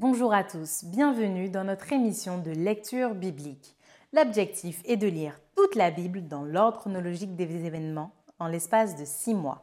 Bonjour à tous, bienvenue dans notre émission de lecture biblique. L'objectif est de lire toute la Bible dans l'ordre chronologique des événements en l'espace de six mois.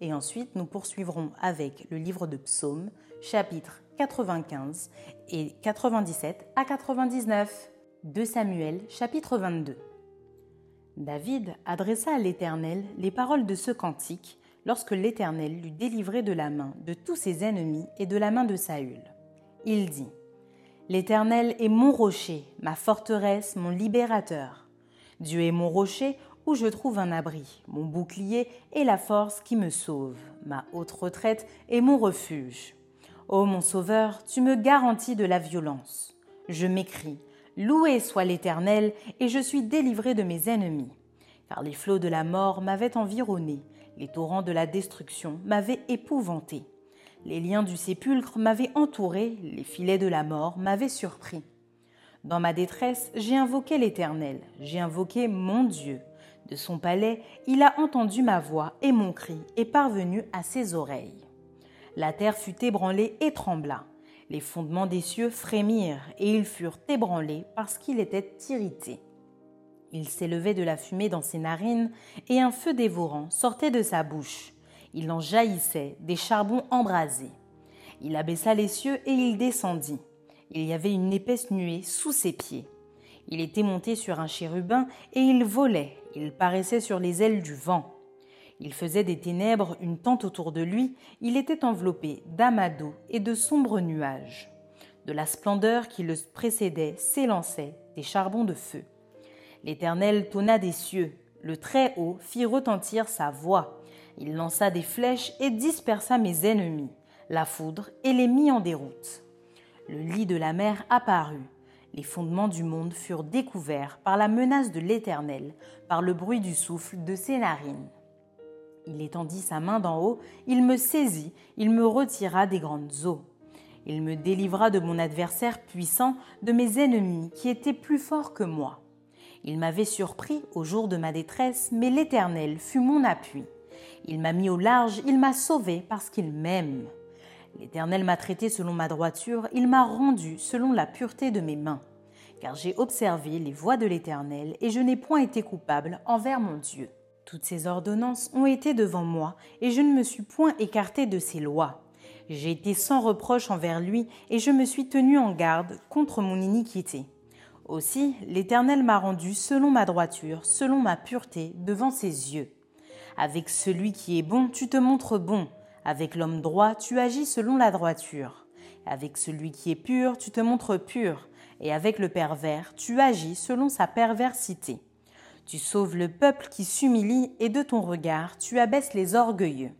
et ensuite nous poursuivrons avec le livre de Psaumes, chapitres 95 et 97 à 99 de Samuel, chapitre 22. David adressa à l'Éternel les paroles de ce cantique lorsque l'Éternel l'eut délivré de la main de tous ses ennemis et de la main de Saül. Il dit L'Éternel est mon rocher, ma forteresse, mon libérateur. Dieu est mon rocher où je trouve un abri, mon bouclier et la force qui me sauve, ma haute retraite et mon refuge. Ô mon Sauveur, tu me garantis de la violence. Je m'écris, Loué soit l'Éternel, et je suis délivré de mes ennemis. Car les flots de la mort m'avaient environné, les torrents de la destruction m'avaient épouvanté. Les liens du sépulcre m'avaient entouré, les filets de la mort m'avaient surpris. Dans ma détresse, j'ai invoqué l'Éternel, j'ai invoqué mon Dieu. De son palais, il a entendu ma voix et mon cri est parvenu à ses oreilles. La terre fut ébranlée et trembla. Les fondements des cieux frémirent et ils furent ébranlés parce qu'il était irrité. Il s'élevait de la fumée dans ses narines et un feu dévorant sortait de sa bouche. Il en jaillissait des charbons embrasés. Il abaissa les cieux et il descendit. Il y avait une épaisse nuée sous ses pieds. Il était monté sur un chérubin et il volait, il paraissait sur les ailes du vent. Il faisait des ténèbres une tente autour de lui, il était enveloppé d'amadou et de sombres nuages. De la splendeur qui le précédait s'élançaient des charbons de feu. L'Éternel tonna des cieux, le Très-Haut fit retentir sa voix. Il lança des flèches et dispersa mes ennemis, la foudre et les mit en déroute. Le lit de la mer apparut, les fondements du monde furent découverts par la menace de l'Éternel, par le bruit du souffle de ses narines. Il étendit sa main d'en haut, il me saisit, il me retira des grandes eaux. Il me délivra de mon adversaire puissant, de mes ennemis qui étaient plus forts que moi. Il m'avait surpris au jour de ma détresse, mais l'Éternel fut mon appui. Il m'a mis au large, il m'a sauvé parce qu'il m'aime. L'Éternel m'a traité selon ma droiture, il m'a rendu selon la pureté de mes mains. Car j'ai observé les voies de l'Éternel, et je n'ai point été coupable envers mon Dieu. Toutes ses ordonnances ont été devant moi, et je ne me suis point écarté de ses lois. J'ai été sans reproche envers lui, et je me suis tenu en garde contre mon iniquité. Aussi, l'Éternel m'a rendu selon ma droiture, selon ma pureté, devant ses yeux. Avec celui qui est bon, tu te montres bon, avec l'homme droit, tu agis selon la droiture. Avec celui qui est pur, tu te montres pur. Et avec le pervers, tu agis selon sa perversité. Tu sauves le peuple qui s'humilie et de ton regard, tu abaisses les orgueilleux.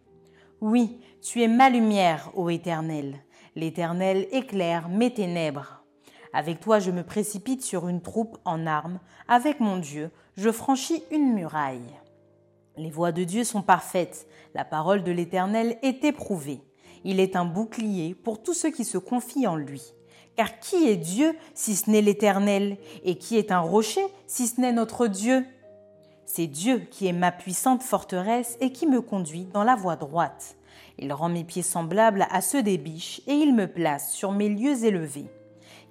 Oui, tu es ma lumière, ô Éternel. L'Éternel éclaire mes ténèbres. Avec toi, je me précipite sur une troupe en armes. Avec mon Dieu, je franchis une muraille. Les voies de Dieu sont parfaites, la parole de l'Éternel est éprouvée. Il est un bouclier pour tous ceux qui se confient en lui. Car qui est Dieu si ce n'est l'Éternel? Et qui est un rocher si ce n'est notre Dieu? C'est Dieu qui est ma puissante forteresse et qui me conduit dans la voie droite. Il rend mes pieds semblables à ceux des biches et il me place sur mes lieux élevés.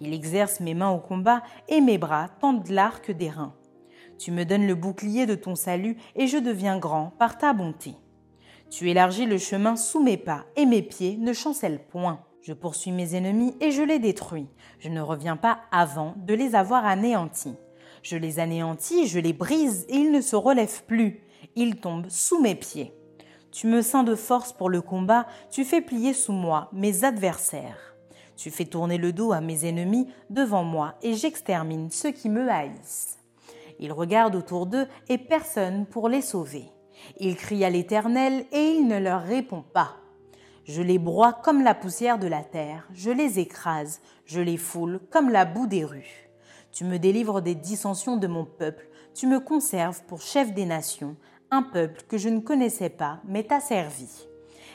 Il exerce mes mains au combat et mes bras tendent l'arc des reins. Tu me donnes le bouclier de ton salut et je deviens grand par ta bonté. Tu élargis le chemin sous mes pas et mes pieds ne chancellent point. Je poursuis mes ennemis et je les détruis. Je ne reviens pas avant de les avoir anéantis. Je les anéantis, je les brise et ils ne se relèvent plus. Ils tombent sous mes pieds. Tu me ceins de force pour le combat, tu fais plier sous moi mes adversaires. Tu fais tourner le dos à mes ennemis devant moi et j'extermine ceux qui me haïssent. Ils regardent autour d'eux et personne pour les sauver. Ils crient à l'Éternel et il ne leur répond pas. Je les broie comme la poussière de la terre, je les écrase, je les foule comme la boue des rues. Tu me délivres des dissensions de mon peuple, tu me conserves pour chef des nations, un peuple que je ne connaissais pas, mais t'a servi.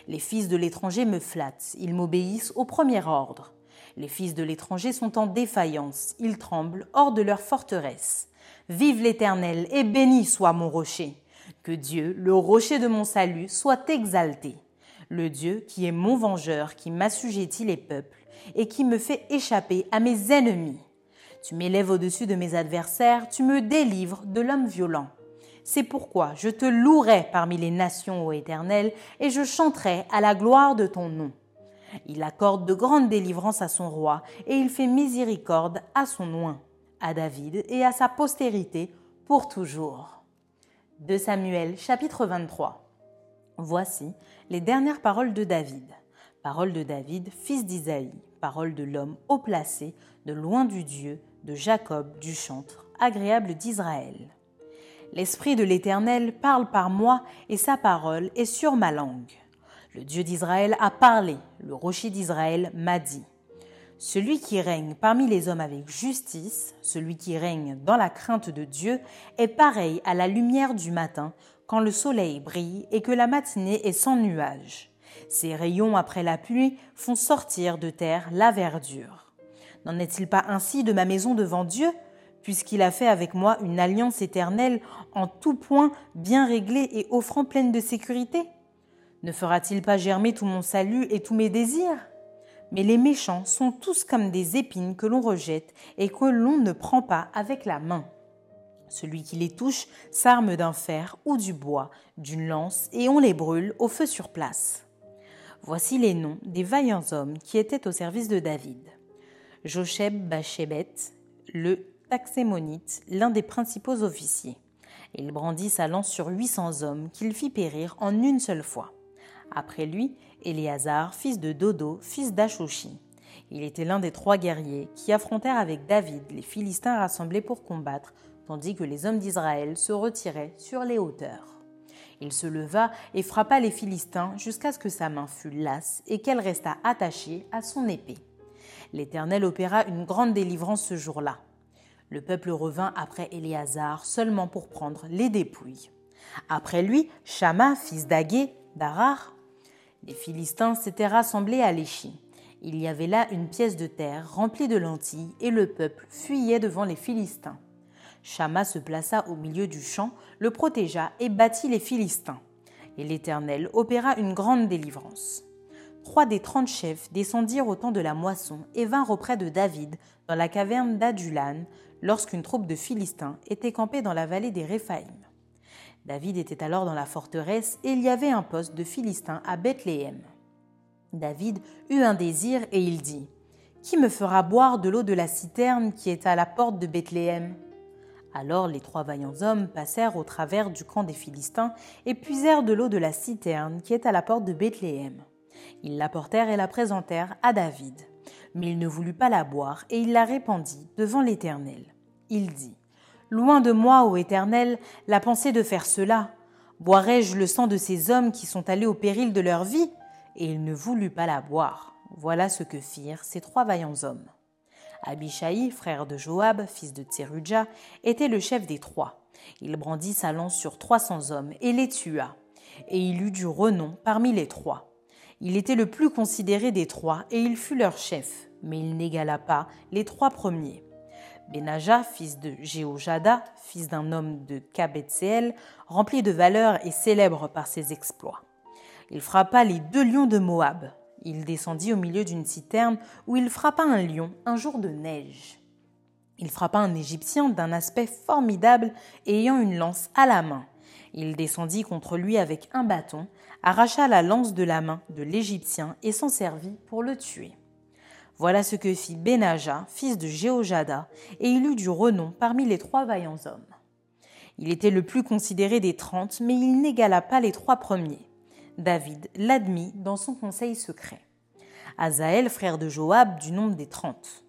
Les fils de l'étranger me flattent, ils m'obéissent au premier ordre. Les fils de l'étranger sont en défaillance, ils tremblent hors de leur forteresse. Vive l'Éternel et béni soit mon rocher. Que Dieu, le rocher de mon salut, soit exalté. Le Dieu qui est mon vengeur, qui m'assujettit les peuples et qui me fait échapper à mes ennemis. Tu m'élèves au-dessus de mes adversaires, tu me délivres de l'homme violent. C'est pourquoi je te louerai parmi les nations, ô Éternel, et je chanterai à la gloire de ton nom. Il accorde de grandes délivrances à son roi, et il fait miséricorde à son oint, à David et à sa postérité pour toujours. De Samuel chapitre 23. Voici les dernières paroles de David. Paroles de David, fils d'Isaïe, paroles de l'homme haut placé, de loin du Dieu, de Jacob, du chantre, agréable d'Israël. L'Esprit de l'Éternel parle par moi et sa parole est sur ma langue. Le Dieu d'Israël a parlé, le rocher d'Israël m'a dit. Celui qui règne parmi les hommes avec justice, celui qui règne dans la crainte de Dieu, est pareil à la lumière du matin quand le soleil brille et que la matinée est sans nuages. Ses rayons après la pluie font sortir de terre la verdure. N'en est-il pas ainsi de ma maison devant Dieu? Puisqu'il a fait avec moi une alliance éternelle en tout point bien réglée et offrant pleine de sécurité? Ne fera-t-il pas germer tout mon salut et tous mes désirs? Mais les méchants sont tous comme des épines que l'on rejette et que l'on ne prend pas avec la main. Celui qui les touche s'arme d'un fer ou du bois, d'une lance, et on les brûle au feu sur place. Voici les noms des vaillants hommes qui étaient au service de David. Josheb Bachébet, le Taxémonite, l'un des principaux officiers. Il brandit sa lance sur 800 hommes qu'il fit périr en une seule fois. Après lui, Éléazar, fils de Dodo, fils d'Achoshi. Il était l'un des trois guerriers qui affrontèrent avec David les Philistins rassemblés pour combattre, tandis que les hommes d'Israël se retiraient sur les hauteurs. Il se leva et frappa les Philistins jusqu'à ce que sa main fût lasse et qu'elle restât attachée à son épée. L'Éternel opéra une grande délivrance ce jour-là. Le peuple revint après Éléazar seulement pour prendre les dépouilles. Après lui, Shama, fils d'Agué, d'Arar. Les Philistins s'étaient rassemblés à Léchi. Il y avait là une pièce de terre remplie de lentilles et le peuple fuyait devant les Philistins. Shama se plaça au milieu du champ, le protégea et battit les Philistins. Et l'Éternel opéra une grande délivrance. Trois des trente chefs descendirent au temps de la moisson et vinrent auprès de David dans la caverne d'Adulan, lorsqu'une troupe de Philistins était campée dans la vallée des Réphaïm. David était alors dans la forteresse et il y avait un poste de Philistins à Bethléem. David eut un désir et il dit Qui me fera boire de l'eau de la citerne qui est à la porte de Bethléem? Alors les trois vaillants hommes passèrent au travers du camp des Philistins et puisèrent de l'eau de la citerne qui est à la porte de Bethléem. Ils l'apportèrent et la présentèrent à David mais il ne voulut pas la boire, et il la répandit devant l'Éternel. Il dit, Loin de moi, ô Éternel, la pensée de faire cela. Boirai-je le sang de ces hommes qui sont allés au péril de leur vie? Et il ne voulut pas la boire. Voilà ce que firent ces trois vaillants hommes. Abishai, frère de Joab, fils de Tserudja, était le chef des trois. Il brandit sa lance sur trois cents hommes et les tua. Et il eut du renom parmi les trois. Il était le plus considéré des trois et il fut leur chef, mais il n'égala pas les trois premiers. Benaja, fils de Jéhojada, fils d'un homme de Kabetseel, rempli de valeur et célèbre par ses exploits. Il frappa les deux lions de Moab. Il descendit au milieu d'une citerne où il frappa un lion un jour de neige. Il frappa un Égyptien d'un aspect formidable ayant une lance à la main. Il descendit contre lui avec un bâton, arracha la lance de la main de l'Égyptien et s'en servit pour le tuer. Voilà ce que fit Benaja, fils de Jéhojada, et il eut du renom parmi les trois vaillants hommes. Il était le plus considéré des trente, mais il n'égala pas les trois premiers. David l'admit dans son conseil secret. Azaël, frère de Joab, du nombre des trente.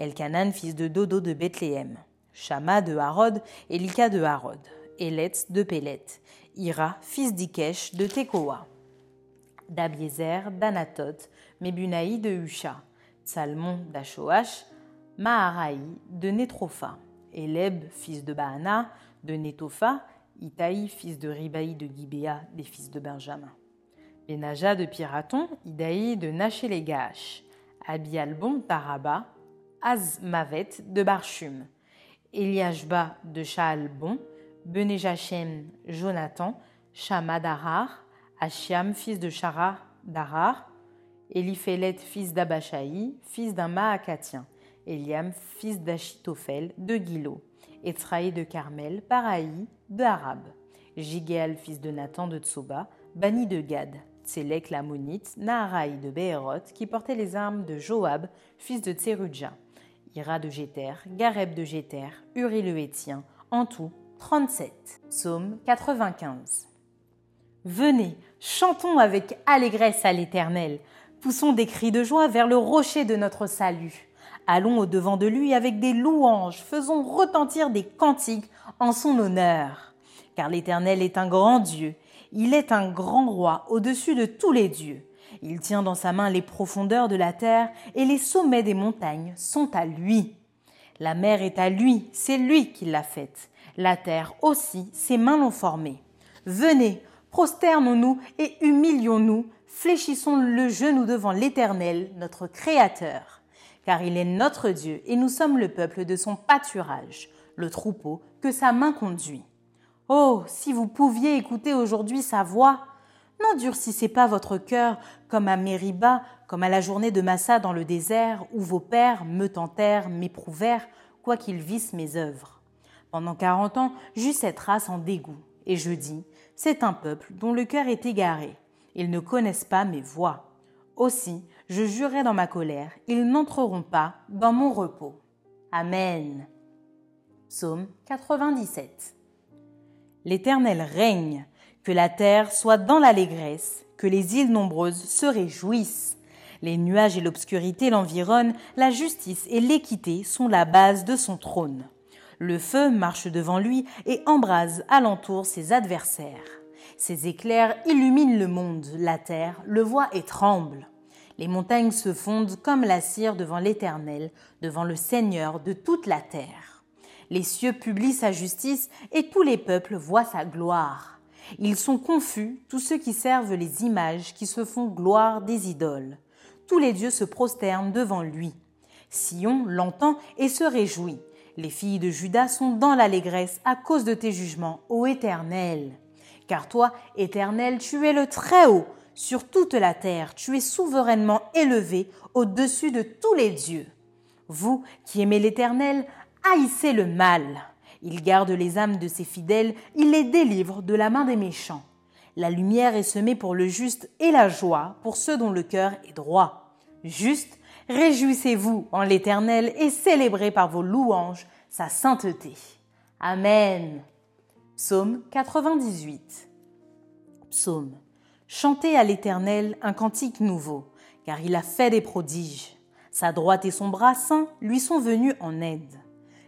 Elkanan, fils de Dodo de Bethléem. Shama de Harod, Elika de Harod. Eletz de Pélet. Ira, fils d'Ikesh de Tekoa. D'Abiezer, d'Anatot, Mebunaï de Husha. Salmon d'Ashoach, Maharaï de Netropha, Eleb, fils de Baana, de Netopha, Itaï, fils de Ribaï de Gibéa, des fils de Benjamin. Benaja de Piraton, Idaï de Nachelégash, Abialbon d'Araba, Azmavet de Barchum, Eliashba de Shaalbon, Benejachem Jonathan, Shama d'Arar, Ashiam, fils de Shara d'Arar, Eliphélet, fils d'Abachaï, fils d'un Maacatien, Eliam, fils d'Achitophel, de Gilo, Etraï de Carmel, Paraï, de Arab, Jigéal, fils de Nathan de Tsoba, Bani de Gad, Tsélek l'Ammonite, Naharaï de Béhéroth, qui portait les armes de Joab, fils de Tserudja, Ira de Jéter, Gareb de Jéter, Uri le Hétien, en tout 37. Psaume 95. Venez, chantons avec allégresse à l'Éternel, Poussons des cris de joie vers le rocher de notre salut. Allons au-devant de lui avec des louanges, faisons retentir des cantiques en son honneur. Car l'Éternel est un grand Dieu, il est un grand roi au-dessus de tous les dieux. Il tient dans sa main les profondeurs de la terre et les sommets des montagnes sont à lui. La mer est à lui, c'est lui qui l'a faite. La terre aussi, ses mains l'ont formée. Venez, prosternons-nous et humilions-nous, fléchissons le genou devant l'Éternel, notre Créateur, car il est notre Dieu et nous sommes le peuple de son pâturage, le troupeau que sa main conduit. Oh, si vous pouviez écouter aujourd'hui sa voix, n'endurcissez pas votre cœur comme à Mériba, comme à la journée de Massa dans le désert, où vos pères me tentèrent, m'éprouvèrent, quoiqu'ils vissent mes œuvres. Pendant quarante ans, j'eus cette race en dégoût, et je dis, c'est un peuple dont le cœur est égaré. Ils ne connaissent pas mes voies. Aussi, je jurai dans ma colère, ils n'entreront pas dans mon repos. Amen. Psaume 97. L'Éternel règne, que la terre soit dans l'allégresse, que les îles nombreuses se réjouissent. Les nuages et l'obscurité l'environnent, la justice et l'équité sont la base de son trône. Le feu marche devant lui et embrase alentour ses adversaires. Ses éclairs illuminent le monde, la terre le voit et tremble. Les montagnes se fondent comme la cire devant l'Éternel, devant le Seigneur de toute la terre. Les cieux publient sa justice et tous les peuples voient sa gloire. Ils sont confus, tous ceux qui servent les images, qui se font gloire des idoles. Tous les dieux se prosternent devant lui. Sion l'entend et se réjouit. Les filles de Judas sont dans l'allégresse à cause de tes jugements, ô Éternel. Car toi, Éternel, tu es le Très-Haut, sur toute la terre, tu es souverainement élevé au-dessus de tous les dieux. Vous qui aimez l'Éternel, haïssez le mal. Il garde les âmes de ses fidèles, il les délivre de la main des méchants. La lumière est semée pour le juste et la joie pour ceux dont le cœur est droit. Juste, réjouissez-vous en l'Éternel et célébrez par vos louanges sa sainteté. Amen. Psaume 98. Psaume. Chantez à l'Éternel un cantique nouveau, car il a fait des prodiges. Sa droite et son bras saint lui sont venus en aide.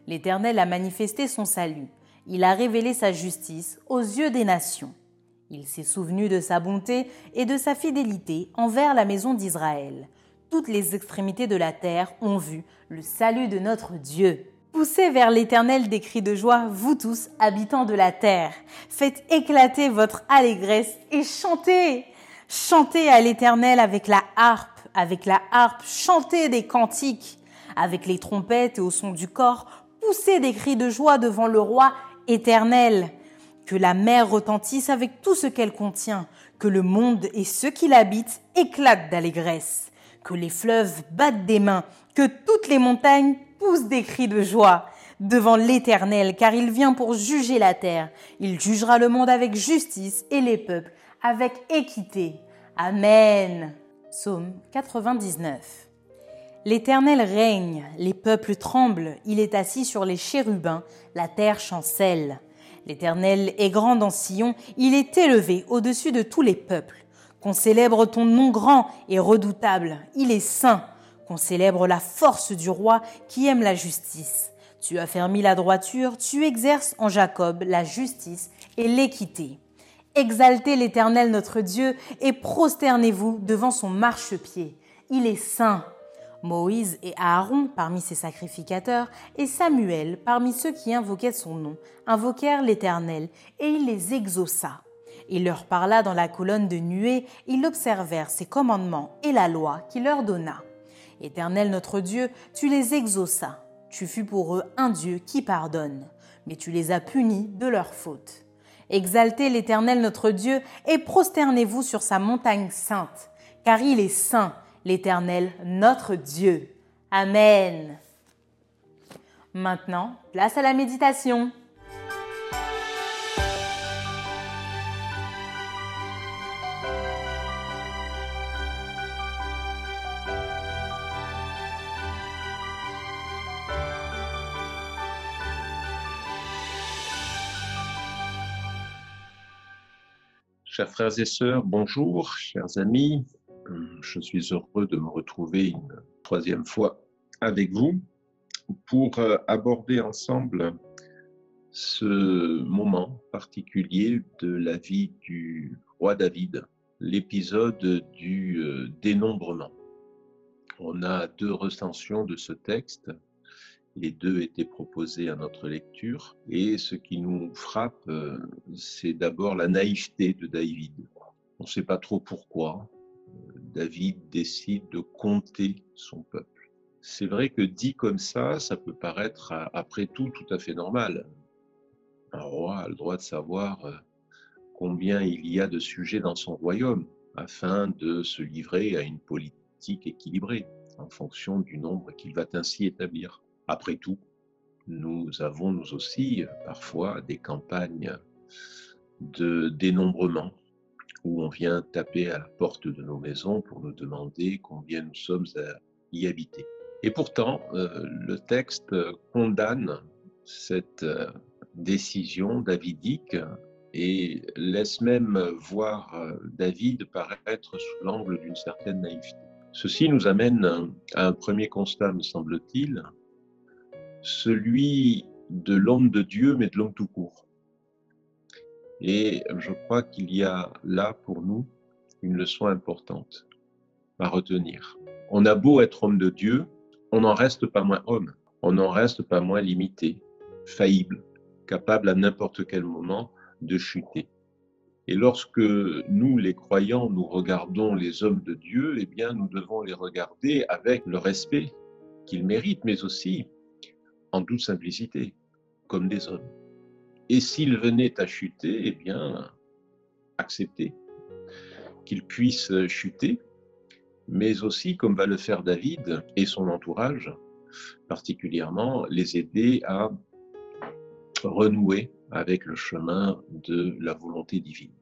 L'Éternel a manifesté son salut. Il a révélé sa justice aux yeux des nations. Il s'est souvenu de sa bonté et de sa fidélité envers la maison d'Israël. Toutes les extrémités de la terre ont vu le salut de notre Dieu. Poussez vers l'Éternel des cris de joie, vous tous, habitants de la terre. Faites éclater votre allégresse et chantez. Chantez à l'Éternel avec la harpe, avec la harpe, chantez des cantiques. Avec les trompettes et au son du corps, poussez des cris de joie devant le roi éternel. Que la mer retentisse avec tout ce qu'elle contient, que le monde et ceux qui l'habitent éclatent d'allégresse, que les fleuves battent des mains, que toutes les montagnes poussent des cris de joie devant l'Éternel, car il vient pour juger la terre. Il jugera le monde avec justice et les peuples avec équité. Amen. Psaume 99. L'Éternel règne, les peuples tremblent, il est assis sur les chérubins, la terre chancelle. L'Éternel est grand dans Sion, il est élevé au-dessus de tous les peuples. Qu'on célèbre ton nom grand et redoutable, il est saint. Qu'on célèbre la force du roi qui aime la justice. Tu as fermi la droiture, tu exerces en Jacob la justice et l'équité. Exaltez l'Éternel notre Dieu et prosternez-vous devant son marchepied. Il est saint. Moïse et Aaron parmi ses sacrificateurs, et Samuel parmi ceux qui invoquaient son nom, invoquèrent l'Éternel, et il les exauça. Il leur parla dans la colonne de nuée, ils observèrent ses commandements et la loi qu'il leur donna. Éternel notre Dieu, tu les exauças. Tu fus pour eux un Dieu qui pardonne, mais tu les as punis de leurs fautes. Exaltez l'Éternel notre Dieu et prosternez-vous sur sa montagne sainte, car il est saint l'Éternel notre Dieu. Amen. Maintenant, place à la méditation. Chers frères et sœurs, bonjour, chers amis, je suis heureux de me retrouver une troisième fois avec vous pour euh, aborder ensemble ce moment particulier de la vie du roi David, l'épisode du euh, dénombrement. On a deux recensions de ce texte. Les deux étaient proposés à notre lecture. Et ce qui nous frappe, euh, c'est d'abord la naïveté de David. On ne sait pas trop pourquoi. David décide de compter son peuple. C'est vrai que dit comme ça, ça peut paraître après tout tout à fait normal. Un roi a le droit de savoir euh, combien il y a de sujets dans son royaume afin de se livrer à une politique équilibrée en fonction du nombre qu'il va ainsi établir. Après tout, nous avons nous aussi parfois des campagnes de dénombrement où on vient taper à la porte de nos maisons pour nous demander combien nous sommes à y habiter. Et pourtant, euh, le texte condamne cette euh, décision davidique et laisse même voir euh, David paraître sous l'angle d'une certaine naïveté. Ceci nous amène à un premier constat, me semble-t-il, celui de l'homme de Dieu, mais de l'homme tout court. Et je crois qu'il y a là pour nous une leçon importante à retenir. On a beau être homme de Dieu, on n'en reste pas moins homme, on n'en reste pas moins limité, faillible, capable à n'importe quel moment de chuter. Et lorsque nous, les croyants, nous regardons les hommes de Dieu, eh bien, nous devons les regarder avec le respect qu'ils méritent, mais aussi en toute simplicité, comme des hommes. Et s'il venait à chuter, eh bien, accepter qu'il puisse chuter, mais aussi, comme va le faire David et son entourage, particulièrement les aider à renouer avec le chemin de la volonté divine.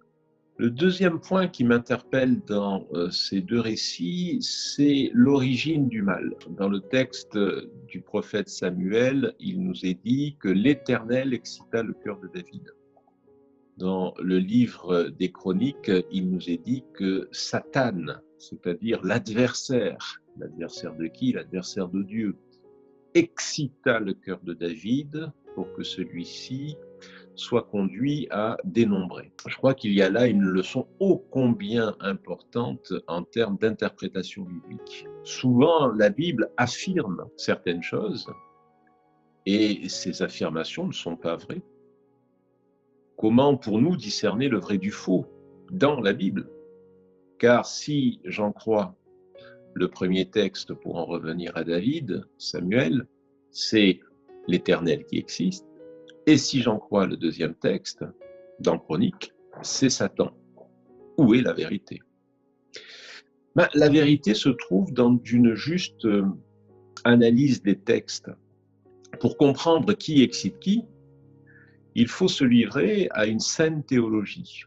Le deuxième point qui m'interpelle dans euh, ces deux récits, c'est l'origine du mal. Dans le texte du prophète Samuel, il nous est dit que l'Éternel excita le cœur de David. Dans le livre des Chroniques, il nous est dit que Satan, c'est-à-dire l'adversaire, l'adversaire de qui? L'adversaire de Dieu, excita le cœur de David pour que celui-ci soit conduit à dénombrer. Je crois qu'il y a là une leçon ô combien importante en termes d'interprétation biblique. Souvent, la Bible affirme certaines choses et ces affirmations ne sont pas vraies. Comment pour nous discerner le vrai du faux dans la Bible? Car si j'en crois le premier texte pour en revenir à David, Samuel, c'est l'Éternel qui existe et si j'en crois le deuxième texte, dans Chronique, c'est Satan. Où est la vérité? Ben, La vérité se trouve dans une juste euh, analyse des textes. pour comprendre qui excite qui, il faut se livrer à une saine théologie,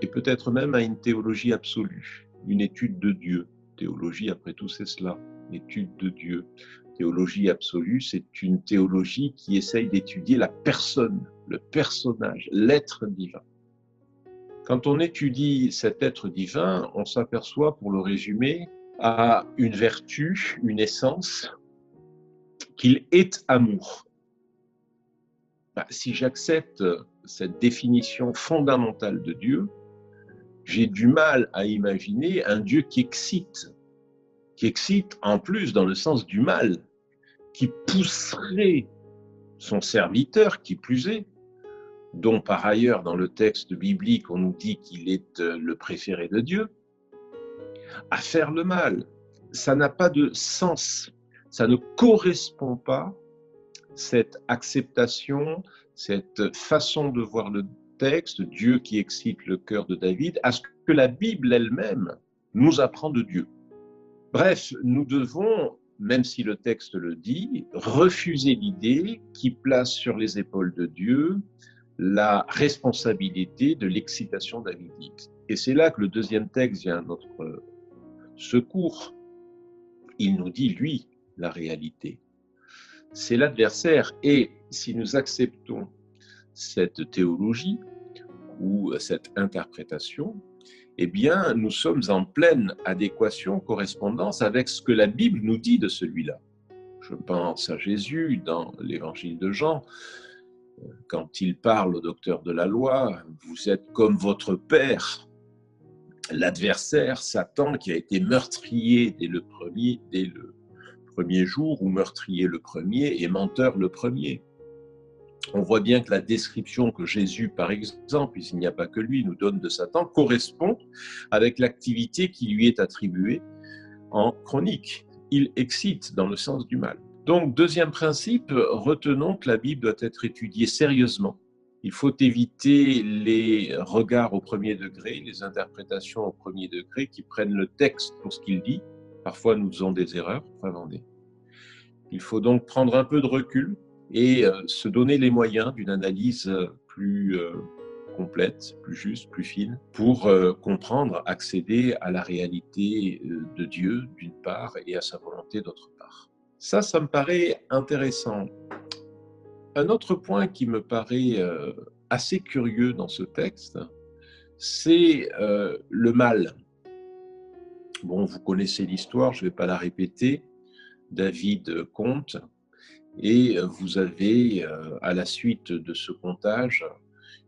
et peut-être même à une théologie absolue, une étude de Dieu. Théologie, après tout, c'est cela, l'étude de Dieu. Théologie absolue, c'est une théologie qui essaye d'étudier la personne, le personnage, l'être divin. Quand on étudie cet être divin, on s'aperçoit, pour le résumer, à une vertu, une essence, qu'il est amour. Bah, si j'accepte cette définition fondamentale de Dieu, j'ai du mal à imaginer un Dieu qui excite, qui excite en plus dans le sens du mal, qui pousserait son serviteur, qui plus est, dont par ailleurs dans le texte biblique on nous dit qu'il est euh, le préféré de Dieu, à faire le mal. Ça n'a pas de sens, ça ne correspond pas, cette acceptation, cette façon de voir le texte, Dieu qui excite le cœur de David, à ce que la Bible elle-même nous apprend de Dieu. Bref, nous devons même si le texte le dit, refuser l'idée qui place sur les épaules de Dieu la responsabilité de l'excitation davidique. Et c'est là que le deuxième texte vient à notre secours. Il nous dit, lui, la réalité. C'est l'adversaire. Et si nous acceptons cette théologie ou cette interprétation, eh bien, nous sommes en pleine adéquation, correspondance avec ce que la Bible nous dit de celui-là. Je pense à Jésus dans l'évangile de Jean, quand il parle au docteur de la loi, vous êtes comme votre père, l'adversaire, Satan, qui a été meurtrier dès le premier, dès le premier jour, ou meurtrier le premier et menteur le premier. On voit bien que la description que Jésus, par exemple, puisqu'il n'y a pas que lui, nous donne de Satan, correspond avec l'activité qui lui est attribuée en chronique. Il excite dans le sens du mal. Donc, deuxième principe, retenons que la Bible doit être étudiée sérieusement. Il faut éviter les regards au premier degré, les interprétations au premier degré qui prennent le texte pour ce qu'il dit. Parfois, nous faisons des erreurs, Il faut donc prendre un peu de recul et euh, se donner les moyens d'une analyse plus euh, complète, plus juste, plus fine, pour euh, comprendre, accéder à la réalité de Dieu d'une part et à sa volonté d'autre part. Ça, ça me paraît intéressant. Un autre point qui me paraît euh, assez curieux dans ce texte, c'est euh, le mal. Bon, vous connaissez l'histoire, je ne vais pas la répéter. David compte et vous avez, euh, à la suite de ce comptage,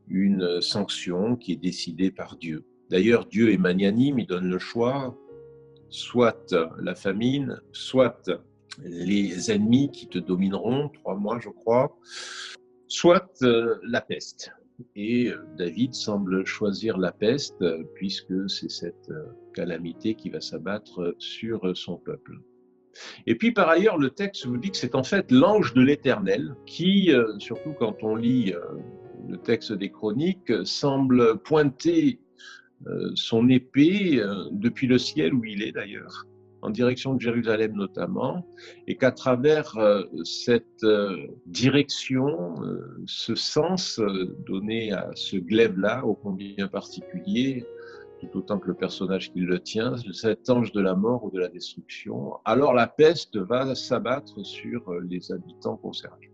une sanction qui est décidée par Dieu. D'ailleurs, Dieu est magnanime, il donne le choix, soit la famine, soit les ennemis qui te domineront, trois mois je crois, soit euh, la peste. Et euh, David semble choisir la peste euh, puisque c'est cette calamité qui va s'abattre sur son peuple. Et puis par ailleurs, le texte vous dit que c'est en fait l'ange de l'Éternel qui, surtout quand on lit le texte des chroniques, semble pointer son épée depuis le ciel où il est d'ailleurs en direction de Jérusalem notamment, et qu'à travers euh, cette euh, direction, euh, ce sens donné à ce glaive-là, au combien particulier, tout autant que le personnage qui le tient, cet ange de la mort ou de la destruction, alors la peste va s'abattre sur les habitants concernés.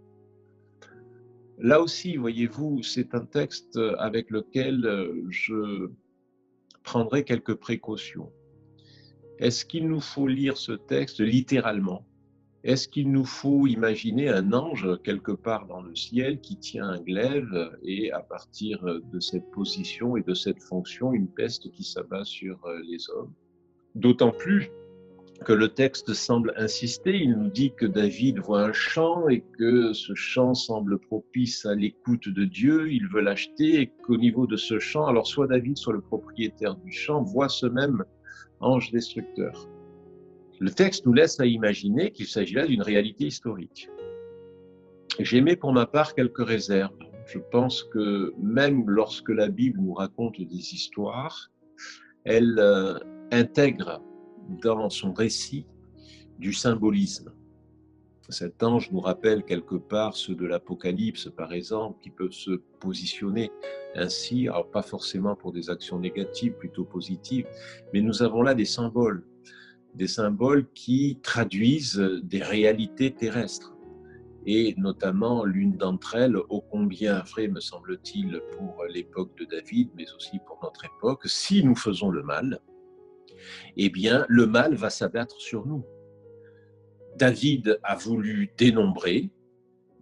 Là aussi, voyez-vous, c'est un texte avec lequel je prendrai quelques précautions. Est-ce qu'il nous faut lire ce texte littéralement? Est-ce qu'il nous faut imaginer un ange quelque part dans le ciel qui tient un glaive et à partir de cette position et de cette fonction, une peste qui s'abat sur euh, les hommes? D'autant plus que le texte semble insister, il nous dit que David voit un champ et que ce champ semble propice à l'écoute de Dieu, il veut l'acheter et qu'au niveau de ce champ, alors soit David, soit le propriétaire du champ voit ce même ange destructeur. Le texte nous laisse à imaginer qu'il s'agit là d'une réalité historique. J'émets pour ma part quelques réserves. Je pense que même lorsque la Bible nous raconte des histoires, elle euh, intègre dans son récit du symbolisme. Cet ange nous rappelle quelque part ceux de l'Apocalypse, par exemple, qui peuvent se positionner ainsi, alors pas forcément pour des actions négatives, plutôt positives, mais nous avons là des symboles, des symboles qui traduisent des réalités terrestres. Et notamment l'une d'entre elles, ô combien vrai, me semble-t-il, pour l'époque de David, mais aussi pour notre époque, si nous faisons le mal, eh bien, le mal va s'abattre sur nous. David a voulu dénombrer,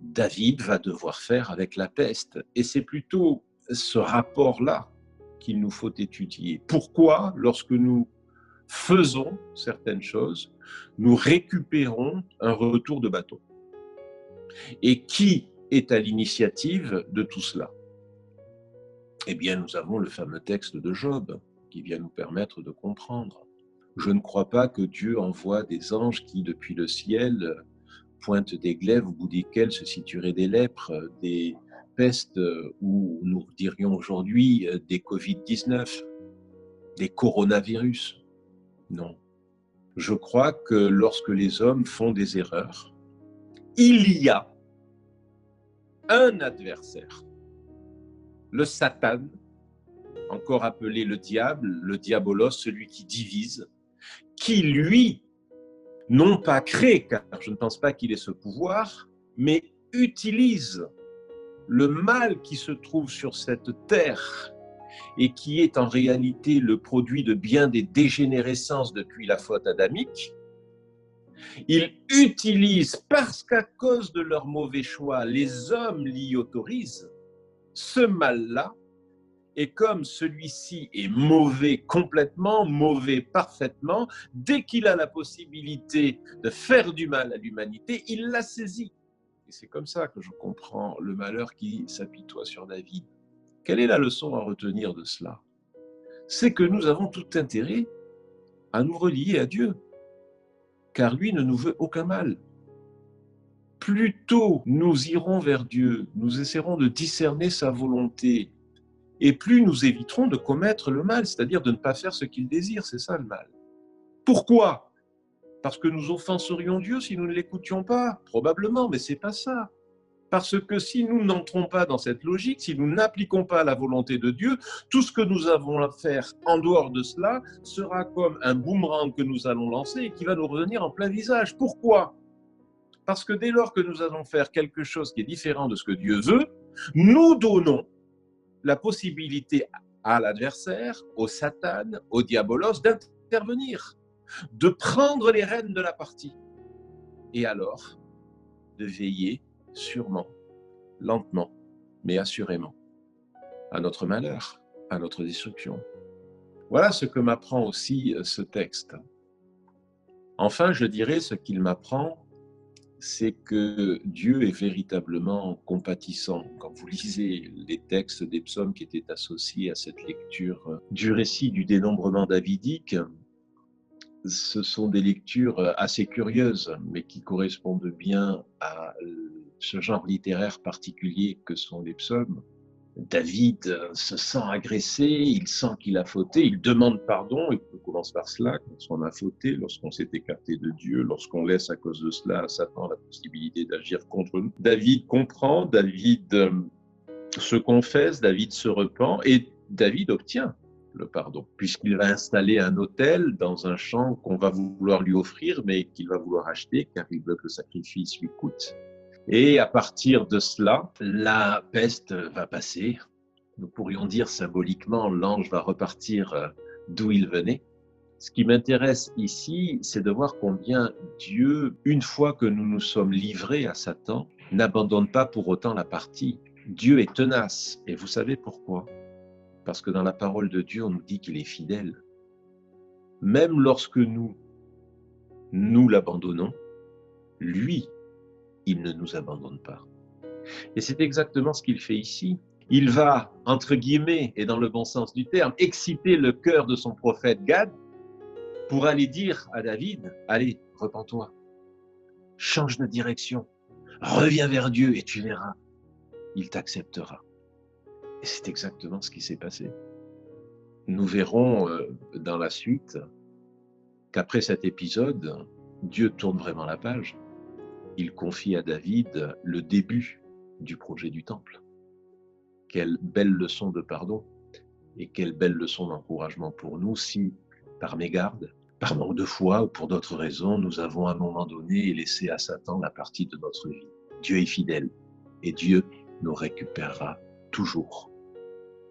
David va devoir faire avec la peste. Et c'est plutôt ce rapport-là qu'il nous faut étudier. Pourquoi, lorsque nous faisons certaines choses, nous récupérons un retour de bateau Et qui est à l'initiative de tout cela? Eh bien, nous avons le fameux texte de Job qui vient nous permettre de comprendre. Je ne crois pas que Dieu envoie des anges qui, depuis le ciel, pointent des glaives au bout desquels se situeraient des lèpres, des pestes ou nous dirions aujourd'hui des Covid-19, des coronavirus. Non. Je crois que lorsque les hommes font des erreurs, il y a un adversaire, le Satan, encore appelé le diable, le diabolos, celui qui divise, qui lui, non pas crée, car je ne pense pas qu'il ait ce pouvoir, mais utilise le mal qui se trouve sur cette terre et qui est en réalité le produit de bien des dégénérescences depuis la faute adamique, il utilise, parce qu'à cause de leur mauvais choix, les hommes l'y autorisent, ce mal-là et comme celui-ci est mauvais complètement, mauvais parfaitement, dès qu'il a la possibilité de faire du mal à l'humanité, il la saisit. Et c'est comme ça que je comprends le malheur qui s'apitoie sur David. Quelle est la leçon à retenir de cela? C'est que nous avons tout intérêt à nous relier à Dieu, car lui ne nous veut aucun mal. Plus tôt nous irons vers Dieu, nous essaierons de discerner sa volonté, et plus nous éviterons de commettre le mal, c'est-à-dire de ne pas faire ce qu'il désire. C'est ça le mal. Pourquoi? Parce que nous offenserions Dieu si nous ne l'écoutions pas Probablement, mais c'est pas ça. Parce que si nous n'entrons pas dans cette logique, si nous n'appliquons pas la volonté de Dieu, tout ce que nous avons à faire en dehors de cela sera comme un boomerang que nous allons lancer et qui va nous revenir en plein visage. Pourquoi? Parce que dès lors que nous allons faire quelque chose qui est différent de ce que Dieu veut, nous donnons la possibilité à l'adversaire, au Satan, au diabolos d'intervenir, de prendre les rênes de la partie. Et alors, de veiller sûrement, lentement, mais assurément, à notre malheur, à notre destruction. Voilà ce que m'apprend aussi euh, ce texte. Enfin, je dirais ce qu'il m'apprend c'est que Dieu est véritablement compatissant. Quand vous lisez les textes des psaumes qui étaient associés à cette lecture du récit du dénombrement davidique, ce sont des lectures assez curieuses, mais qui correspondent bien à ce genre littéraire particulier que sont les psaumes. David euh, se sent agressé, il sent qu'il a fauté, il demande pardon, et on commence par cela, lorsqu'on a fauté, lorsqu'on s'est écarté de Dieu, lorsqu'on laisse à cause de cela à Satan la possibilité d'agir contre nous. David comprend, David euh, se confesse, David se repent, et David obtient pardon, puisqu'il va installer un hôtel dans un champ qu'on va vouloir lui offrir, mais qu'il va vouloir acheter, car il veut que le sacrifice lui coûte. Et à partir de cela, la peste va passer. Nous pourrions dire symboliquement, l'ange va repartir euh, d'où il venait. Ce qui m'intéresse ici, c'est de voir combien Dieu, une fois que nous nous sommes livrés à Satan, n'abandonne pas pour autant la partie. Dieu est tenace. Et vous savez pourquoi? Parce que dans la parole de Dieu, on nous dit qu'il est fidèle. Même lorsque nous, nous l'abandonnons, lui il ne nous abandonne pas. Et c'est exactement ce qu'il fait ici. Il va, entre guillemets, et dans le bon sens du terme, exciter le cœur de son prophète Gad pour aller dire à David, allez, repens-toi, change de direction, reviens vers Dieu et tu verras, il t'acceptera. Et c'est exactement ce qui s'est passé. Nous verrons euh, dans la suite qu'après cet épisode, Dieu tourne vraiment la page il confie à David le début du projet du temple. Quelle belle leçon de pardon et quelle belle leçon d'encouragement pour nous si, par mégarde, par manque de foi ou pour d'autres raisons, nous avons à un moment donné laissé à Satan la partie de notre vie. Dieu est fidèle et Dieu nous récupérera toujours.